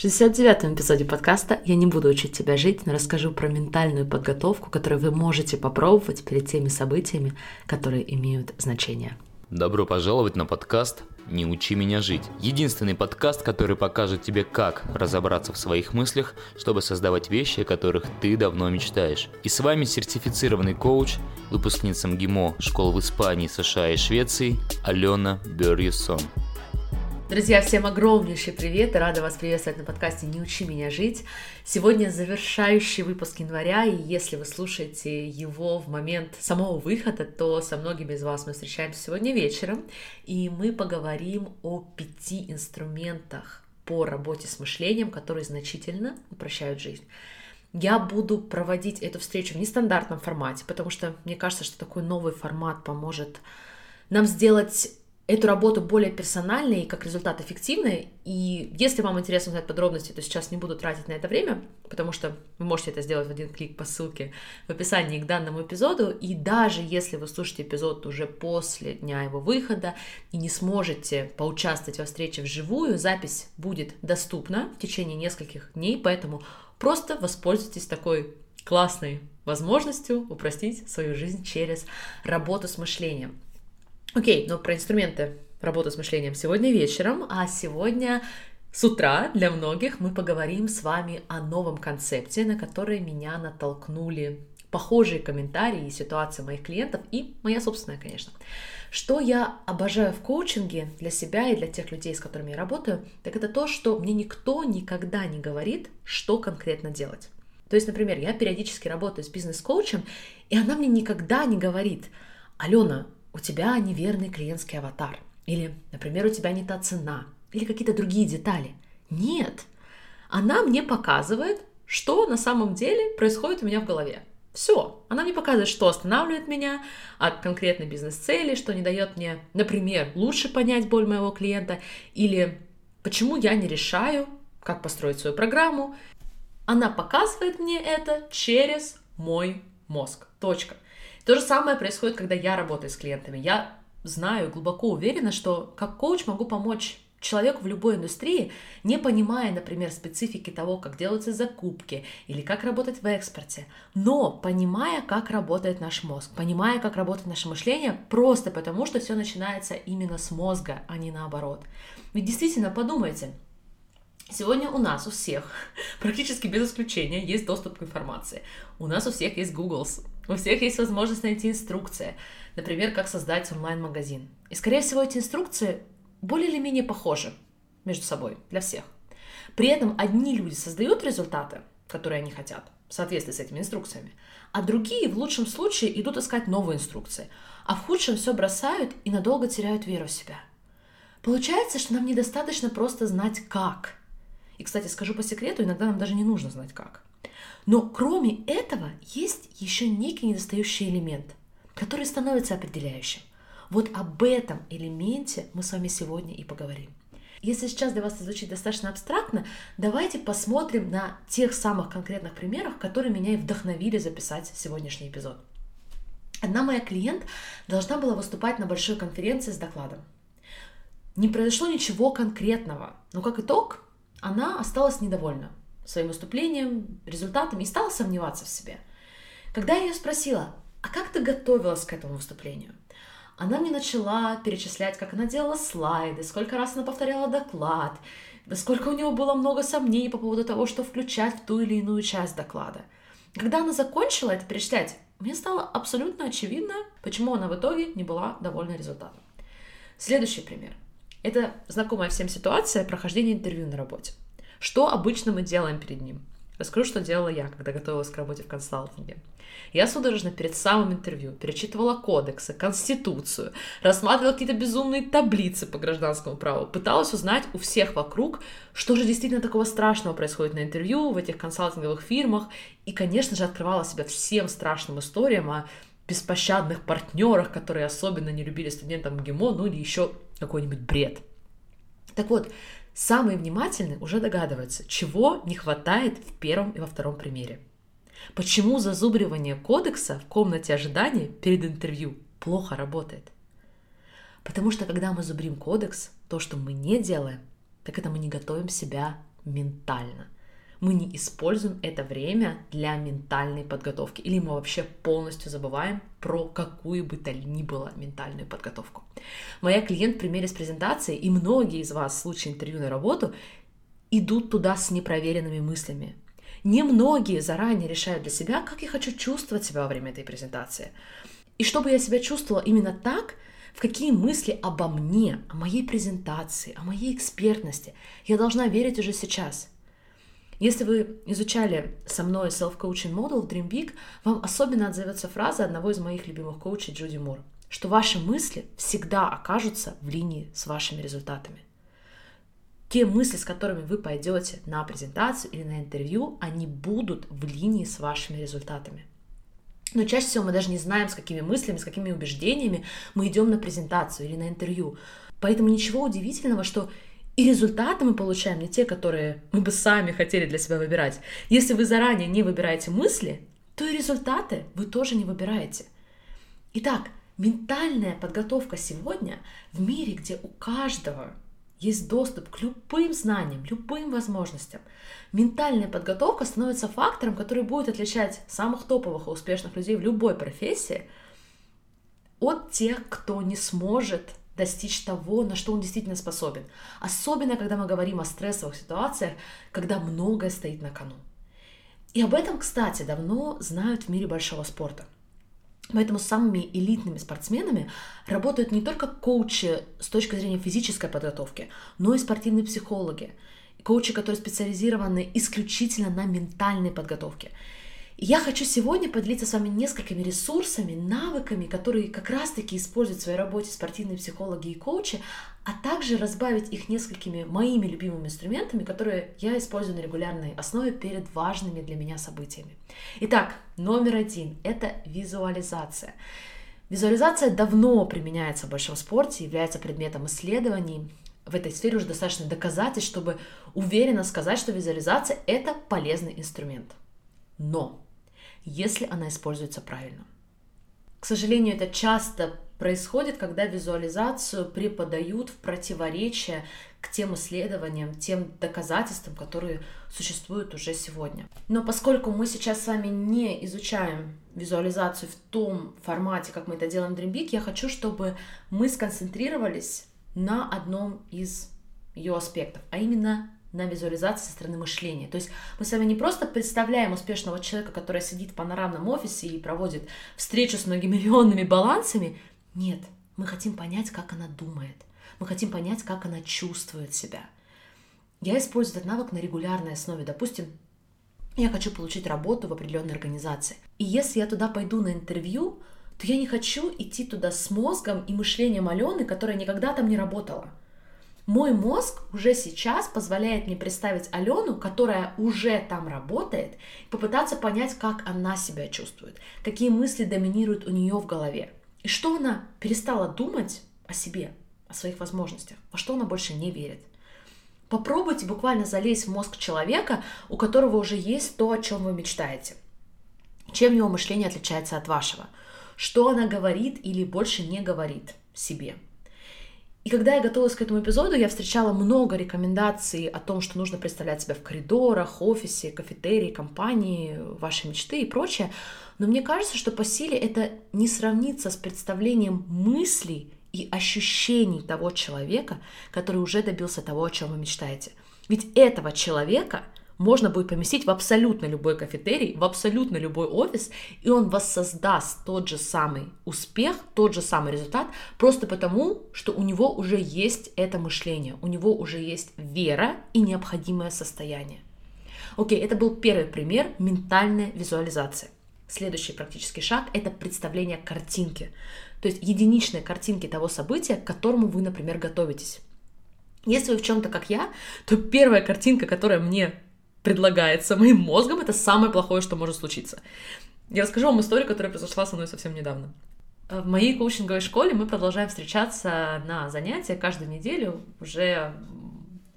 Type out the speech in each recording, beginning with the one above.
В 69-м эпизоде подкаста я не буду учить тебя жить, но расскажу про ментальную подготовку, которую вы можете попробовать перед теми событиями, которые имеют значение. Добро пожаловать на подкаст «Не учи меня жить». Единственный подкаст, который покажет тебе, как разобраться в своих мыслях, чтобы создавать вещи, о которых ты давно мечтаешь. И с вами сертифицированный коуч, выпускница МГИМО школ в Испании, США и Швеции Алена Берьюсон. Друзья, всем огромнейший привет рада вас приветствовать на подкасте «Не учи меня жить». Сегодня завершающий выпуск января, и если вы слушаете его в момент самого выхода, то со многими из вас мы встречаемся сегодня вечером, и мы поговорим о пяти инструментах по работе с мышлением, которые значительно упрощают жизнь. Я буду проводить эту встречу в нестандартном формате, потому что мне кажется, что такой новый формат поможет нам сделать эту работу более персональной и как результат эффективной. И если вам интересно узнать подробности, то сейчас не буду тратить на это время, потому что вы можете это сделать в один клик по ссылке в описании к данному эпизоду. И даже если вы слушаете эпизод уже после дня его выхода и не сможете поучаствовать во встрече вживую, запись будет доступна в течение нескольких дней, поэтому просто воспользуйтесь такой классной возможностью упростить свою жизнь через работу с мышлением. Окей, но про инструменты работы с мышлением сегодня вечером, а сегодня с утра для многих мы поговорим с вами о новом концепте, на который меня натолкнули похожие комментарии и ситуации моих клиентов и моя собственная, конечно. Что я обожаю в коучинге для себя и для тех людей, с которыми я работаю, так это то, что мне никто никогда не говорит, что конкретно делать. То есть, например, я периодически работаю с бизнес-коучем, и она мне никогда не говорит, Алена, у тебя неверный клиентский аватар, или, например, у тебя не та цена, или какие-то другие детали. Нет, она мне показывает, что на самом деле происходит у меня в голове. Все. Она мне показывает, что останавливает меня от конкретной бизнес-цели, что не дает мне, например, лучше понять боль моего клиента, или почему я не решаю, как построить свою программу. Она показывает мне это через мой мозг. Точка. То же самое происходит, когда я работаю с клиентами. Я знаю, глубоко уверена, что как коуч могу помочь человеку в любой индустрии, не понимая, например, специфики того, как делаются закупки или как работать в экспорте, но понимая, как работает наш мозг, понимая, как работает наше мышление, просто потому, что все начинается именно с мозга, а не наоборот. Ведь действительно, подумайте, Сегодня у нас у всех, практически без исключения, есть доступ к информации. У нас у всех есть Google, у всех есть возможность найти инструкции. Например, как создать онлайн-магазин. И, скорее всего, эти инструкции более или менее похожи между собой для всех. При этом одни люди создают результаты, которые они хотят, в соответствии с этими инструкциями, а другие в лучшем случае идут искать новые инструкции, а в худшем все бросают и надолго теряют веру в себя. Получается, что нам недостаточно просто знать как – и, кстати, скажу по секрету, иногда нам даже не нужно знать как. Но кроме этого есть еще некий недостающий элемент, который становится определяющим. Вот об этом элементе мы с вами сегодня и поговорим. Если сейчас для вас это звучит достаточно абстрактно, давайте посмотрим на тех самых конкретных примерах, которые меня и вдохновили записать сегодняшний эпизод. Одна моя клиент должна была выступать на большой конференции с докладом. Не произошло ничего конкретного, но как итог она осталась недовольна своим выступлением, результатами и стала сомневаться в себе. Когда я ее спросила, а как ты готовилась к этому выступлению? Она мне начала перечислять, как она делала слайды, сколько раз она повторяла доклад, сколько у нее было много сомнений по поводу того, что включать в ту или иную часть доклада. Когда она закончила это перечислять, мне стало абсолютно очевидно, почему она в итоге не была довольна результатом. Следующий пример. Это знакомая всем ситуация прохождения интервью на работе. Что обычно мы делаем перед ним? Расскажу, что делала я, когда готовилась к работе в консалтинге. Я судорожно перед самым интервью перечитывала кодексы, конституцию, рассматривала какие-то безумные таблицы по гражданскому праву, пыталась узнать у всех вокруг, что же действительно такого страшного происходит на интервью в этих консалтинговых фирмах, и, конечно же, открывала себя всем страшным историям о беспощадных партнерах, которые особенно не любили студентам ГИМО, ну или еще какой-нибудь бред. Так вот, самые внимательные уже догадываются, чего не хватает в первом и во втором примере. Почему зазубривание кодекса в комнате ожидания перед интервью плохо работает? Потому что когда мы зубрим кодекс, то, что мы не делаем, так это мы не готовим себя ментально. Мы не используем это время для ментальной подготовки, или мы вообще полностью забываем про какую бы то ни было ментальную подготовку. Моя клиент в примере с презентацией, и многие из вас в случае интервью на работу, идут туда с непроверенными мыслями. Немногие заранее решают для себя, как я хочу чувствовать себя во время этой презентации. И чтобы я себя чувствовала именно так, в какие мысли обо мне, о моей презентации, о моей экспертности я должна верить уже сейчас. Если вы изучали со мной self-coaching model Dream Big, вам особенно отзовется фраза одного из моих любимых коучей Джуди Мур, что ваши мысли всегда окажутся в линии с вашими результатами. Те мысли, с которыми вы пойдете на презентацию или на интервью, они будут в линии с вашими результатами. Но чаще всего мы даже не знаем, с какими мыслями, с какими убеждениями мы идем на презентацию или на интервью. Поэтому ничего удивительного, что и результаты мы получаем не те, которые мы бы сами хотели для себя выбирать. Если вы заранее не выбираете мысли, то и результаты вы тоже не выбираете. Итак, ментальная подготовка сегодня в мире, где у каждого есть доступ к любым знаниям, любым возможностям. Ментальная подготовка становится фактором, который будет отличать самых топовых и успешных людей в любой профессии от тех, кто не сможет достичь того, на что он действительно способен. Особенно, когда мы говорим о стрессовых ситуациях, когда многое стоит на кону. И об этом, кстати, давно знают в мире большого спорта – Поэтому самыми элитными спортсменами работают не только коучи с точки зрения физической подготовки, но и спортивные психологи, коучи, которые специализированы исключительно на ментальной подготовке. Я хочу сегодня поделиться с вами несколькими ресурсами, навыками, которые как раз-таки используют в своей работе спортивные психологи и коучи, а также разбавить их несколькими моими любимыми инструментами, которые я использую на регулярной основе перед важными для меня событиями. Итак, номер один – это визуализация. Визуализация давно применяется в большом спорте, является предметом исследований. В этой сфере уже достаточно доказательств, чтобы уверенно сказать, что визуализация – это полезный инструмент. Но если она используется правильно. К сожалению, это часто происходит, когда визуализацию преподают в противоречие к тем исследованиям, тем доказательствам, которые существуют уже сегодня. Но поскольку мы сейчас с вами не изучаем визуализацию в том формате, как мы это делаем в Dream я хочу, чтобы мы сконцентрировались на одном из ее аспектов, а именно на визуализации со стороны мышления. То есть мы с вами не просто представляем успешного человека, который сидит в панорамном офисе и проводит встречу с многомиллионными балансами. Нет, мы хотим понять, как она думает. Мы хотим понять, как она чувствует себя. Я использую этот навык на регулярной основе. Допустим, я хочу получить работу в определенной организации. И если я туда пойду на интервью, то я не хочу идти туда с мозгом и мышлением Алены, которая никогда там не работала. Мой мозг уже сейчас позволяет мне представить Алену, которая уже там работает, и попытаться понять, как она себя чувствует, какие мысли доминируют у нее в голове, и что она перестала думать о себе, о своих возможностях, во что она больше не верит. Попробуйте буквально залезть в мозг человека, у которого уже есть то, о чем вы мечтаете. Чем его мышление отличается от вашего? Что она говорит или больше не говорит себе? И когда я готовилась к этому эпизоду, я встречала много рекомендаций о том, что нужно представлять себя в коридорах, офисе, кафетерии, компании, вашей мечты и прочее. Но мне кажется, что по силе это не сравнится с представлением мыслей и ощущений того человека, который уже добился того, о чем вы мечтаете. Ведь этого человека – можно будет поместить в абсолютно любой кафетерий, в абсолютно любой офис, и он воссоздаст тот же самый успех, тот же самый результат, просто потому, что у него уже есть это мышление, у него уже есть вера и необходимое состояние. Окей, это был первый пример ментальная визуализация. Следующий практический шаг – это представление картинки, то есть единичной картинки того события, к которому вы, например, готовитесь. Если вы в чем-то как я, то первая картинка, которая мне предлагается моим мозгом, это самое плохое, что может случиться. Я расскажу вам историю, которая произошла со мной совсем недавно. В моей коучинговой школе мы продолжаем встречаться на занятия каждую неделю, уже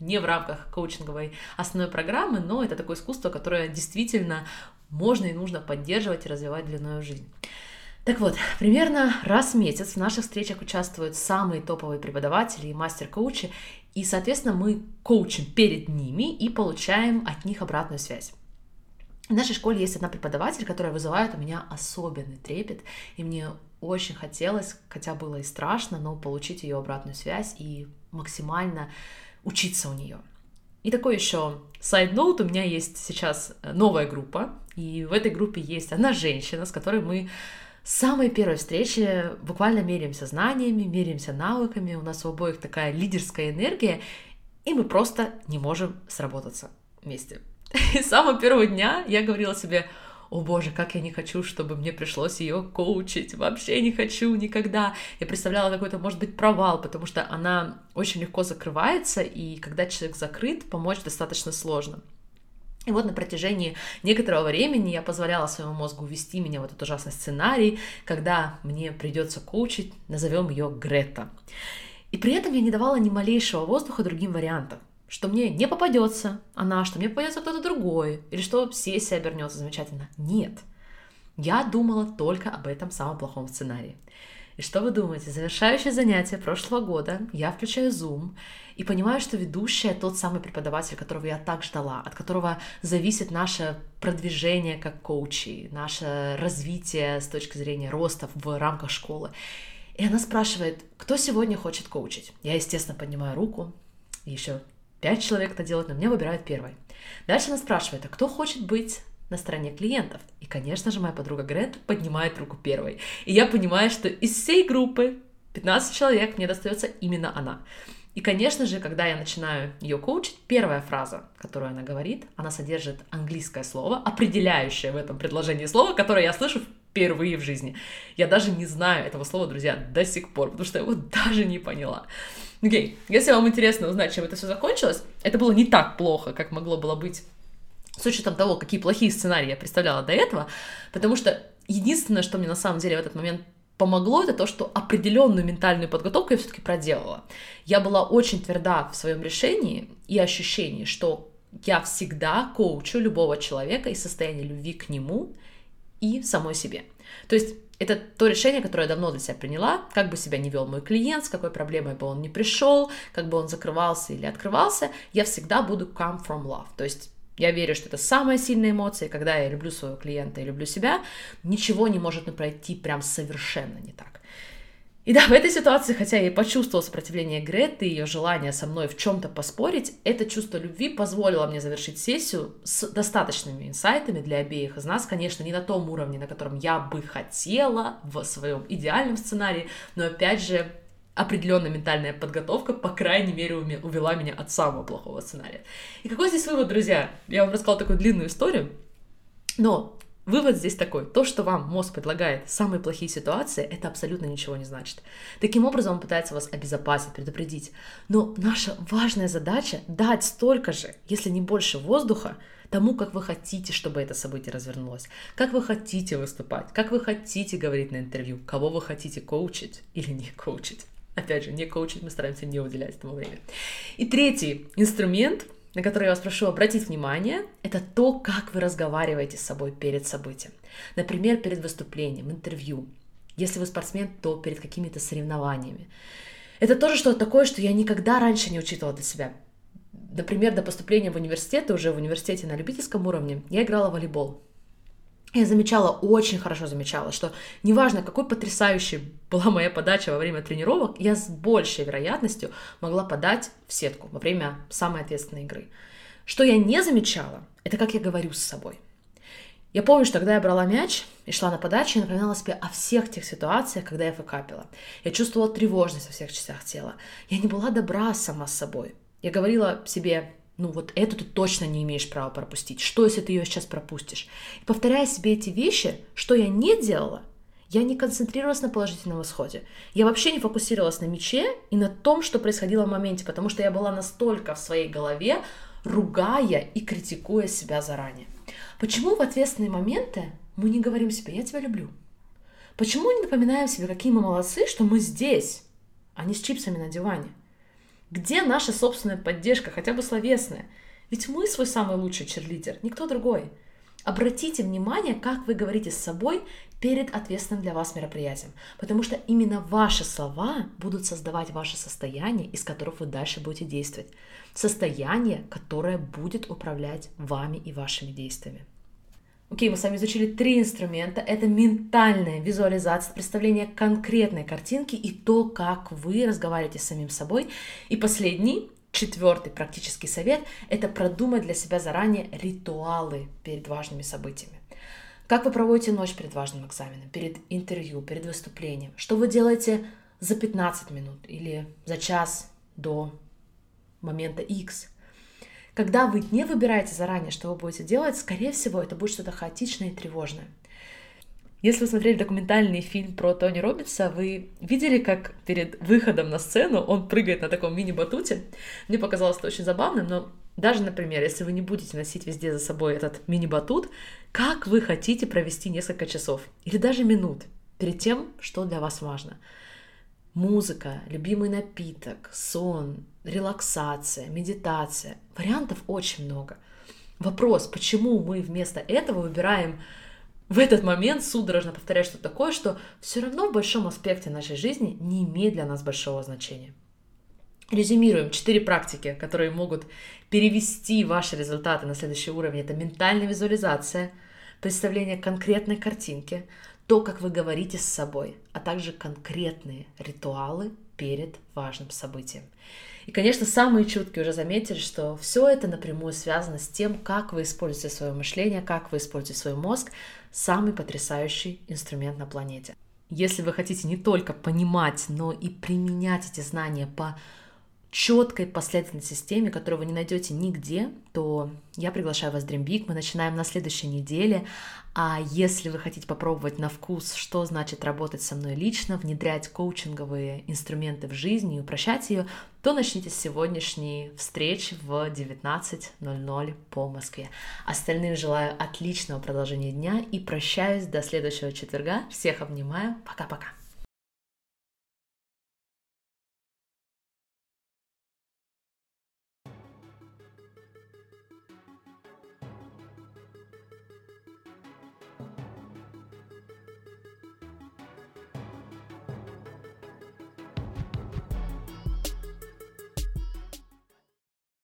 не в рамках коучинговой основной программы, но это такое искусство, которое действительно можно и нужно поддерживать и развивать длинную жизнь. Так вот, примерно раз в месяц в наших встречах участвуют самые топовые преподаватели и мастер-коучи, И, соответственно, мы коучим перед ними и получаем от них обратную связь. В нашей школе есть одна преподаватель, которая вызывает у меня особенный трепет, и мне очень хотелось, хотя было и страшно, но получить ее обратную связь и максимально учиться у нее. И такой еще сайд-ноут, у меня есть сейчас новая группа, и в этой группе есть одна женщина, с которой мы с самой первой встречи буквально меряемся знаниями, меряемся навыками, у нас у обоих такая лидерская энергия, и мы просто не можем сработаться вместе. И с самого первого дня я говорила себе, о боже, как я не хочу, чтобы мне пришлось ее коучить, вообще не хочу никогда. Я представляла какой-то, может быть, провал, потому что она очень легко закрывается, и когда человек закрыт, помочь достаточно сложно. И вот на протяжении некоторого времени я позволяла своему мозгу ввести меня в этот ужасный сценарий, когда мне придется коучить, назовем ее Грета. И при этом я не давала ни малейшего воздуха другим вариантам что мне не попадется она, что мне попадется кто-то другой, или что сессия обернется замечательно. Нет. Я думала только об этом самом плохом сценарии. И что вы думаете? Завершающее занятие прошлого года я включаю Zoom и понимаю, что ведущая тот самый преподаватель, которого я так ждала, от которого зависит наше продвижение как коучи, наше развитие с точки зрения роста в рамках школы. И она спрашивает, кто сегодня хочет коучить? Я, естественно, поднимаю руку, еще Пять человек это делают, но меня выбирают первой. Дальше она спрашивает, а кто хочет быть на стороне клиентов? И, конечно же, моя подруга Грет поднимает руку первой. И я понимаю, что из всей группы 15 человек мне достается именно она. И, конечно же, когда я начинаю ее коучить, первая фраза, которую она говорит, она содержит английское слово, определяющее в этом предложении слово, которое я слышу впервые в жизни. Я даже не знаю этого слова, друзья, до сих пор, потому что я его даже не поняла. Окей, okay. если вам интересно узнать, чем это все закончилось, это было не так плохо, как могло было быть с учетом того, какие плохие сценарии я представляла до этого, потому что единственное, что мне на самом деле в этот момент помогло, это то, что определенную ментальную подготовку я все-таки проделала. Я была очень тверда в своем решении и ощущении, что я всегда коучу любого человека из состояния любви к нему и самой себе. То есть это то решение, которое я давно для себя приняла, как бы себя не вел мой клиент, с какой проблемой бы он не пришел, как бы он закрывался или открывался, я всегда буду come from love. То есть я верю, что это самая сильная эмоция, когда я люблю своего клиента и люблю себя, ничего не может пройти прям совершенно не так. И да, в этой ситуации, хотя я и почувствовала сопротивление Греты и ее желание со мной в чем-то поспорить, это чувство любви позволило мне завершить сессию с достаточными инсайтами для обеих из нас, конечно, не на том уровне, на котором я бы хотела в своем идеальном сценарии, но опять же, определенная ментальная подготовка, по крайней мере, увела меня от самого плохого сценария. И какой здесь вывод, друзья? Я вам рассказала такую длинную историю, но Вывод здесь такой. То, что вам мозг предлагает самые плохие ситуации, это абсолютно ничего не значит. Таким образом, он пытается вас обезопасить, предупредить. Но наша важная задача дать столько же, если не больше воздуха, тому, как вы хотите, чтобы это событие развернулось, как вы хотите выступать, как вы хотите говорить на интервью, кого вы хотите коучить или не коучить. Опять же, не коучить мы стараемся не уделять этому время. И третий инструмент — на которые я вас прошу обратить внимание, это то, как вы разговариваете с собой перед событием. Например, перед выступлением, интервью. Если вы спортсмен, то перед какими-то соревнованиями. Это тоже что-то такое, что я никогда раньше не учитывала для себя. Например, до поступления в университет, уже в университете на любительском уровне, я играла в волейбол я замечала, очень хорошо замечала, что неважно, какой потрясающей была моя подача во время тренировок, я с большей вероятностью могла подать в сетку во время самой ответственной игры. Что я не замечала, это как я говорю с собой. Я помню, что когда я брала мяч и шла на подачу, я напоминала себе о всех тех ситуациях, когда я факапила. Я чувствовала тревожность во всех частях тела. Я не была добра сама с собой. Я говорила себе, ну вот эту ты точно не имеешь права пропустить. Что, если ты ее сейчас пропустишь? И повторяя себе эти вещи, что я не делала, я не концентрировалась на положительном исходе. Я вообще не фокусировалась на мече и на том, что происходило в моменте, потому что я была настолько в своей голове, ругая и критикуя себя заранее. Почему в ответственные моменты мы не говорим себе «я тебя люблю»? Почему не напоминаем себе, какие мы молодцы, что мы здесь, а не с чипсами на диване? Где наша собственная поддержка, хотя бы словесная? Ведь мы свой самый лучший черлидер, никто другой. Обратите внимание, как вы говорите с собой перед ответственным для вас мероприятием, потому что именно ваши слова будут создавать ваше состояние, из которого вы дальше будете действовать. Состояние, которое будет управлять вами и вашими действиями. Окей, мы с вами изучили три инструмента. Это ментальная визуализация, представление конкретной картинки и то, как вы разговариваете с самим собой. И последний, четвертый практический совет – это продумать для себя заранее ритуалы перед важными событиями. Как вы проводите ночь перед важным экзаменом, перед интервью, перед выступлением? Что вы делаете за 15 минут или за час до момента X? Когда вы не выбираете заранее, что вы будете делать, скорее всего, это будет что-то хаотичное и тревожное. Если вы смотрели документальный фильм про Тони Робинса, вы видели, как перед выходом на сцену он прыгает на таком мини-батуте. Мне показалось это очень забавным, но даже, например, если вы не будете носить везде за собой этот мини-батут, как вы хотите провести несколько часов или даже минут перед тем, что для вас важно? Музыка, любимый напиток, сон, релаксация, медитация. Вариантов очень много. Вопрос, почему мы вместо этого выбираем в этот момент судорожно повторять что-то такое, что все равно в большом аспекте нашей жизни не имеет для нас большого значения. Резюмируем четыре практики, которые могут перевести ваши результаты на следующий уровень. Это ментальная визуализация, представление конкретной картинки, то, как вы говорите с собой, а также конкретные ритуалы перед важным событием. И, конечно, самые чуткие уже заметили, что все это напрямую связано с тем, как вы используете свое мышление, как вы используете свой мозг, самый потрясающий инструмент на планете. Если вы хотите не только понимать, но и применять эти знания по четкой последовательной системе, которую вы не найдете нигде, то я приглашаю вас в Dream Big. Мы начинаем на следующей неделе. А если вы хотите попробовать на вкус, что значит работать со мной лично, внедрять коучинговые инструменты в жизнь и упрощать ее, то начните с сегодняшней встречи в 19.00 по Москве. Остальным желаю отличного продолжения дня и прощаюсь до следующего четверга. Всех обнимаю. Пока-пока.